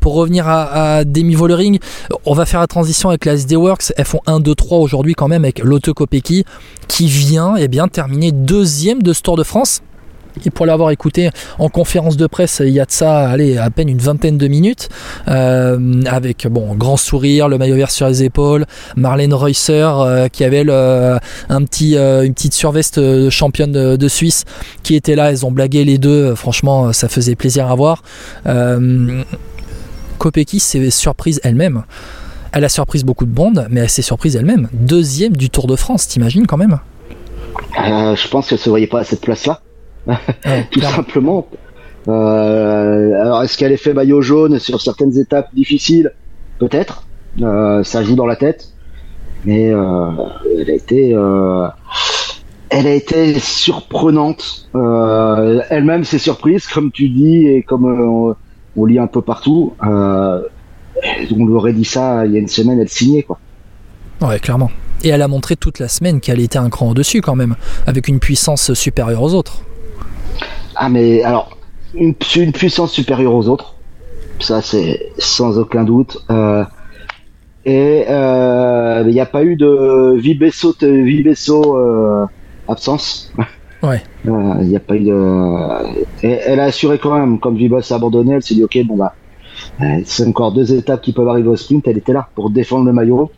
Pour revenir à, Demi Vollering, on va faire la transition avec la SD Works. Elles font 1, 2, 3 aujourd'hui quand même avec Lotte Kopecky qui vient eh bien, terminer deuxième de ce Tour de France. Et pour l'avoir écouté en conférence de presse il y a de ça allez, à peine une vingtaine de minutes, euh, avec bon grand sourire, le maillot vert sur les épaules, Marlène Reusser euh, qui avait un petit, euh, une petite surveste championne de, Suisse qui était là, elles ont blagué les deux, franchement ça faisait plaisir à voir. Kopecky s'est surprise elle-même. Elle a surprise beaucoup de monde, mais elle s'est surprise elle-même. Deuxième du Tour de France, t'imagines quand même? Je pense qu'elle se voyait pas à cette place-là. tout simplement. Euh, alors, est-ce qu'elle est fait maillot jaune sur certaines étapes difficiles? Peut-être. Euh, ça joue dans la tête. Mais euh, elle a été, elle a été surprenante. Elle-même s'est surprise, comme tu dis et comme on, lit un peu partout. on lui aurait dit ça il y a une semaine, elle signait quoi. Ouais, clairement. Et elle a montré toute la semaine qu'elle était un cran au-dessus quand même, avec une puissance supérieure aux autres. Ah, mais alors, une, une puissance supérieure aux autres. Ça, c'est sans aucun doute. Euh, et euh, il n'y a pas eu de Vibesso, Vibesso euh, absence. Ouais. A pas de. elle a assuré quand même, comme Vibos a abandonné, elle s'est dit ok, bon bah, c'est encore deux étapes qui peuvent arriver au sprint. Elle était là pour défendre le maillot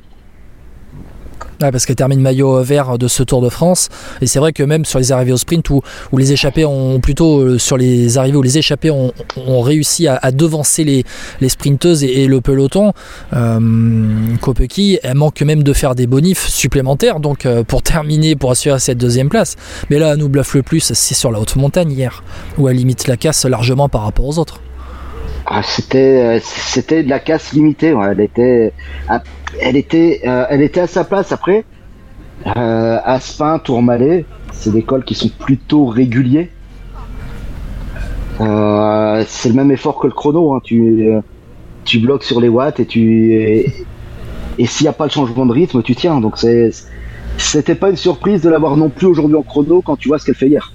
parce qu'elle termine maillot vert de ce Tour de France. Et c'est vrai que même sur les arrivées au sprint où, les échappés ont plutôt euh, sur les arrivées où les échappés ont, réussi à, devancer les, les sprinteuses et, le peloton, euh, Kopecky, elle manque même de faire des bonifs supplémentaires donc euh, pour terminer, pour assurer cette deuxième place. Mais là, nous bluffe le plus, c'est sur la haute montagne hier, où elle limite la casse largement par rapport aux autres. Ah, c'était, c'était de la casse limitée. Elle était elle était, euh, elle était à sa place après. Euh, Aspin, Tourmalet, c'est des cols qui sont plutôt réguliers. Euh, c'est le même effort que le chrono. Hein. Tu, tu bloques sur les watts et tu et, s'il n'y a pas le changement de rythme, tu tiens. Donc c'est c'était pas une surprise de l'avoir non plus aujourd'hui en chrono quand tu vois ce qu'elle fait hier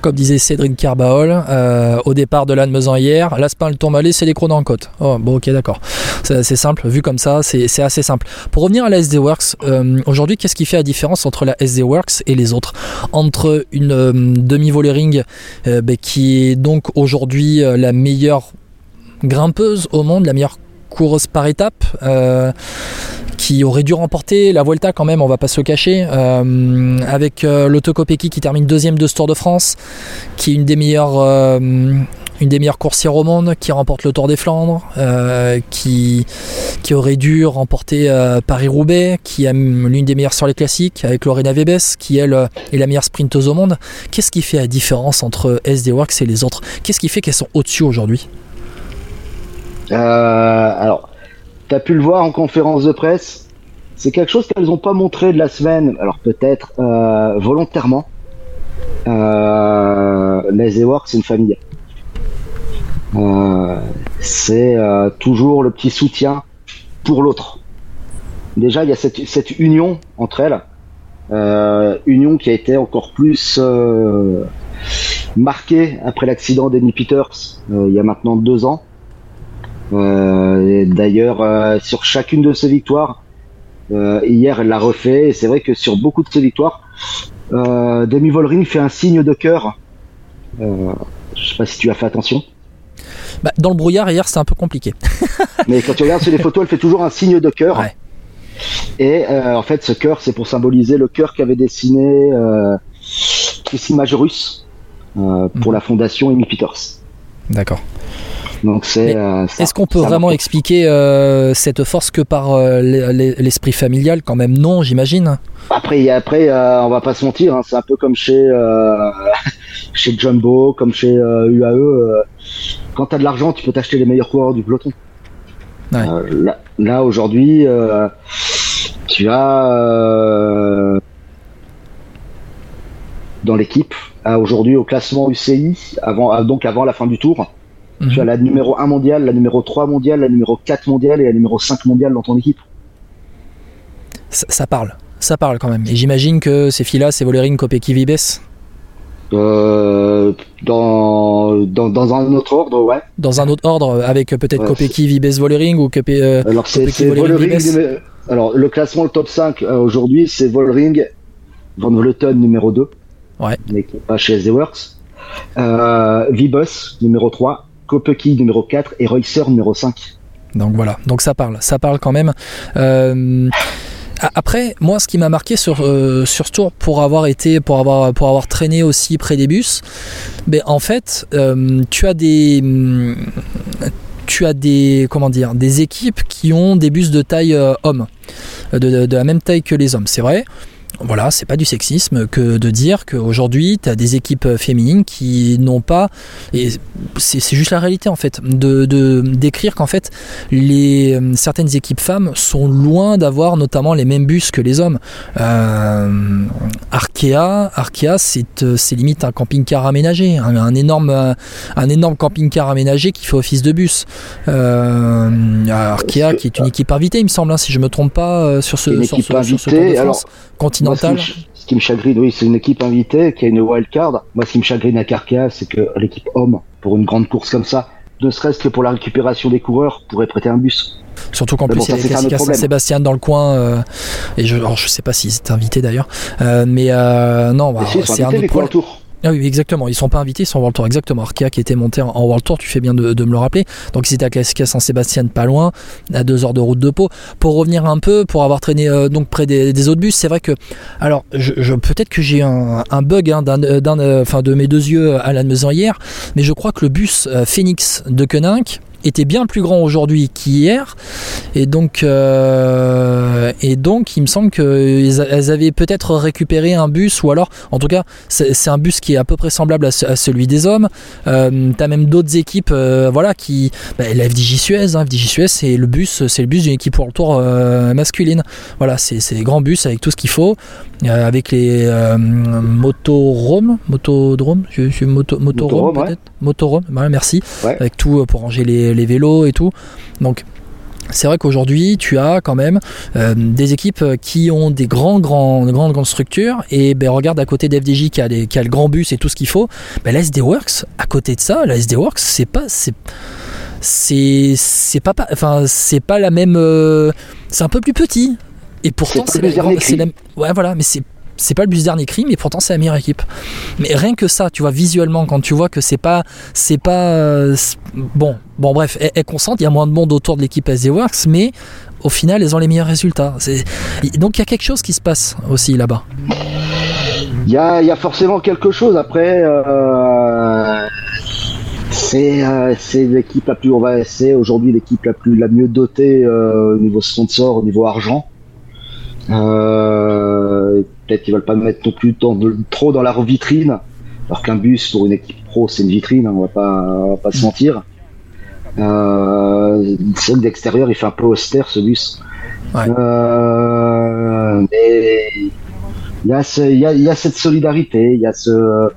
comme disait Cédric Carbaol euh, au départ de l'Anne hier, l'Aspin, le Tourmalet, c'est les chronos en côte. Oh, bon, ok, d'accord. C'est simple, vu comme ça, c'est assez simple. Pour revenir à la SD Works, euh, aujourd'hui, qu'est-ce qui fait la différence entre la SD Works et les autres? Entre une euh, demi-volering ben, qui est donc aujourd'hui la meilleure grimpeuse au monde, la meilleure coureuse par étape, qui aurait dû remporter la Vuelta quand même, on va pas se le cacher, euh, avec euh, qui termine deuxième de ce Tour de France, qui est une des meilleures, euh, une des meilleures coursières au monde, qui remporte le Tour des Flandres, euh, qui, qui aurait dû remporter Paris-Roubaix, qui est l'une des meilleures sur les classiques, avec Lorena Vebes, qui elle est la meilleure sprinteuse au monde. Qu'est-ce qui fait la différence entre SD Works et les autres? Qu'est-ce qui fait qu'elles sont au-dessus aujourd'hui? Alors, tu as pu le voir en conférence de presse. C'est quelque chose qu'elles n'ont pas montré de la semaine, alors peut-être euh, volontairement. Euh, les Eworks, c'est une famille. Euh, c'est euh, toujours le petit soutien pour l'autre. Déjà, il y a cette, union entre elles, union qui a été encore plus marquée après l'accident d'Amy Peters il y a maintenant deux ans. Euh, d'ailleurs, euh, sur chacune de ses victoires, euh, hier elle l'a refait. Et c'est vrai que sur beaucoup de ses victoires, Demi Volring fait un signe de cœur. je sais pas si tu as fait attention. Bah, dans le brouillard hier, c'est un peu compliqué. Mais quand tu regardes sur les photos, elle fait toujours un signe de cœur. Et en fait, ce cœur, c'est pour symboliser le cœur qu'avait dessiné euh, Christine Majorus pour mhm. la fondation Amy Peters. D'accord. Donc c'est. Euh, est-ce qu'on peut vraiment expliquer euh, cette force que par euh, l'esprit familial Quand même non, j'imagine? Après, après, on va pas se mentir, hein, c'est un peu comme chez chez Jumbo, comme chez UAE. quand tu as de l'argent, tu peux t'acheter les meilleurs coureurs du peloton. là, aujourd'hui, tu as dans l'équipe, aujourd'hui au classement UCI, avant, donc avant la fin du tour, tu as mhm. la numéro 1 mondiale, la numéro 3 mondiale, la numéro 4 mondiale et la numéro 5 mondiale dans ton équipe. Ça, parle, ça parle quand même. Et j'imagine que ces filles-là, c'est Volering, Kopecky, Vibes Euh, dans, dans, dans, un autre ordre, ouais. Dans un autre ordre, avec peut-être ouais, Kopecky, Vibes, Volering ou Kope, euh, Alors, Volering, alors le classement, le top 5 euh, aujourd'hui, c'est Volering, Van Vleuten numéro 2, ouais. mais qui n'est pas chez SD Works, euh, numéro 3, Kopecky numéro 4 et Reusser numéro 5. Donc voilà, donc ça parle, ça parle quand même. Euh, après, moi, ce qui m'a marqué sur, euh, sur ce tour, pour avoir été, pour avoir, pour avoir traîné aussi près des bus, ben, en fait, euh, tu as des, tu as des, comment dire, des équipes qui ont des bus de taille homme, de, la même taille que les hommes, c'est vrai voilà, c'est pas du sexisme que de dire qu'aujourd'hui, tu as des équipes féminines qui n'ont pas, et c'est juste la réalité en fait, de, de décrire qu'en fait, les, certaines équipes femmes sont loin d'avoir notamment les mêmes bus que les hommes. Euh, Arkea, Arkea c'est limite un camping-car aménagé, un, un, énorme, un énorme camping-car aménagé qui fait office de bus. Euh, Arkea qui est une équipe invitée, il me semble, hein, si je me trompe pas, sur ce, sur ce, sur ce de Moi, ce, qui me chagrine, oui, c'est une équipe invitée qui a une wild card. Moi, ce qui me chagrine à Arkea, c'est que l'équipe homme, pour une grande course comme ça, ne serait-ce que pour la récupération des coureurs, pourrait prêter un bus. Surtout qu'en plus, il y a les classiques à Saint-Sébastien dans le coin. Euh, et je, alors, je sais pas s'ils étaient invités d'ailleurs. Euh, mais euh, non, bah, si, c'est un autre problème. Ah oui, exactement. Ils sont pas invités, ils sont en World Tour. Exactement. Arkea qui était monté en, World Tour, tu fais bien de, me le rappeler. Donc ils étaient à Classica Saint-Sébastien, pas loin, à deux heures de route de Pau. Pour revenir un peu, pour avoir traîné euh, donc près des, autres bus, c'est vrai que, alors, je, je peut-être que j'ai un, bug hein, d'un, enfin de mes deux yeux à la maison hier, mais je crois que le bus euh, Phoenix de Koenig était bien plus grand aujourd'hui qu'hier. Et donc euh, et donc il me semble qu'elles avaient peut-être récupéré un bus ou alors en tout cas c'est un bus qui est à peu près semblable à, ce, à celui des hommes. Euh, t'as même d'autres équipes euh, voilà qui bah, la FDJ Suez hein, FDJ Suez c'est le bus c'est le bus d'une équipe pour le tour euh, masculine. Voilà c'est des grands bus avec tout ce qu'il faut euh, avec les euh, motorhomes motodrome je suis moto, peut-être ouais. Motorhome ouais, merci ouais. avec tout pour ranger les, les vélos et tout donc c'est vrai qu'aujourd'hui, tu as quand même euh, des équipes qui ont des grands, grands, grandes, grandes structures. Et ben, regarde à côté d'FDJ qui, a qui a le grand bus et tout ce qu'il faut. Ben, la SD Works, à côté de ça, la SD Works, c'est pas. C'est, c'est, c'est pas, enfin, c'est pas la même. Euh, c'est un peu plus petit. Et pourtant, c'est, la, c'est la, Ouais, voilà, mais c'est c'est pas le bus dernier cri mais pourtant c'est la meilleure équipe. Mais rien que ça tu vois visuellement quand tu vois que c'est pas c'est pas euh, bon bon bref elle, elle consente il y a moins de monde autour de l'équipe SD Works mais au final elles ont les meilleurs résultats. Donc il y a quelque chose qui se passe aussi là-bas. Il y a, y a forcément quelque chose. Après euh, c'est euh, c'est l'équipe la plus on va c'est aujourd'hui l'équipe la plus la mieux dotée au niveau sponsor au niveau argent peut-être qu'ils veulent pas mettre non plus dans, trop dans la vitrine, alors qu'un bus pour une équipe pro c'est une vitrine, hein, on va pas, on va pas se mentir. Euh, c'est d'extérieur il fait un peu austère ce bus. Ouais. Euh, mais il y a ce, il y a, il y a cette solidarité, il y a ce,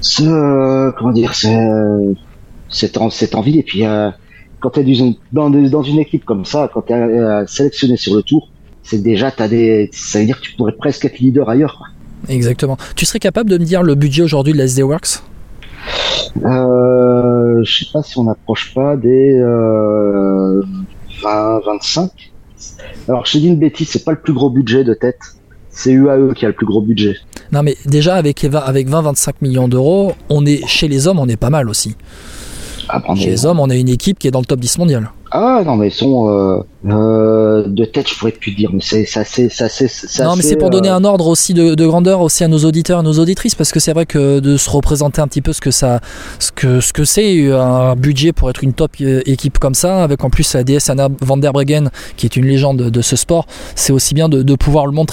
ce, comment dire, cette, cette envie et puis euh, quand tu es dans, dans une équipe comme ça, quand tu es euh, sélectionné sur le tour, c'est déjà t'as des ça veut dire que tu pourrais presque être leader ailleurs quoi. exactement. Tu serais capable de me dire le budget aujourd'hui de la SD Works? Euh, je sais pas si on approche pas des euh, 20 25 alors je dis une bêtise c'est pas le plus gros budget de tête. C'est UAE qui a le plus gros budget. Non mais déjà avec avec 20 25 millions d'euros on est chez les hommes on est pas mal aussi. Ah, chez les hommes on a une équipe qui est dans le top 10 mondial ah non mais ils sont euh, euh, de tête je pourrais plus dire mais c'est ça c'est ça c'est non mais c'est pour donner un ordre aussi de, de, grandeur aussi à nos auditeurs et nos auditrices parce que c'est vrai que de se représenter un petit peu ce que ça ce que ce que c'est un budget pour être une top équipe comme ça avec en plus la DS Anna van der Breggen qui est une légende de ce sport c'est aussi bien de, de pouvoir le montrer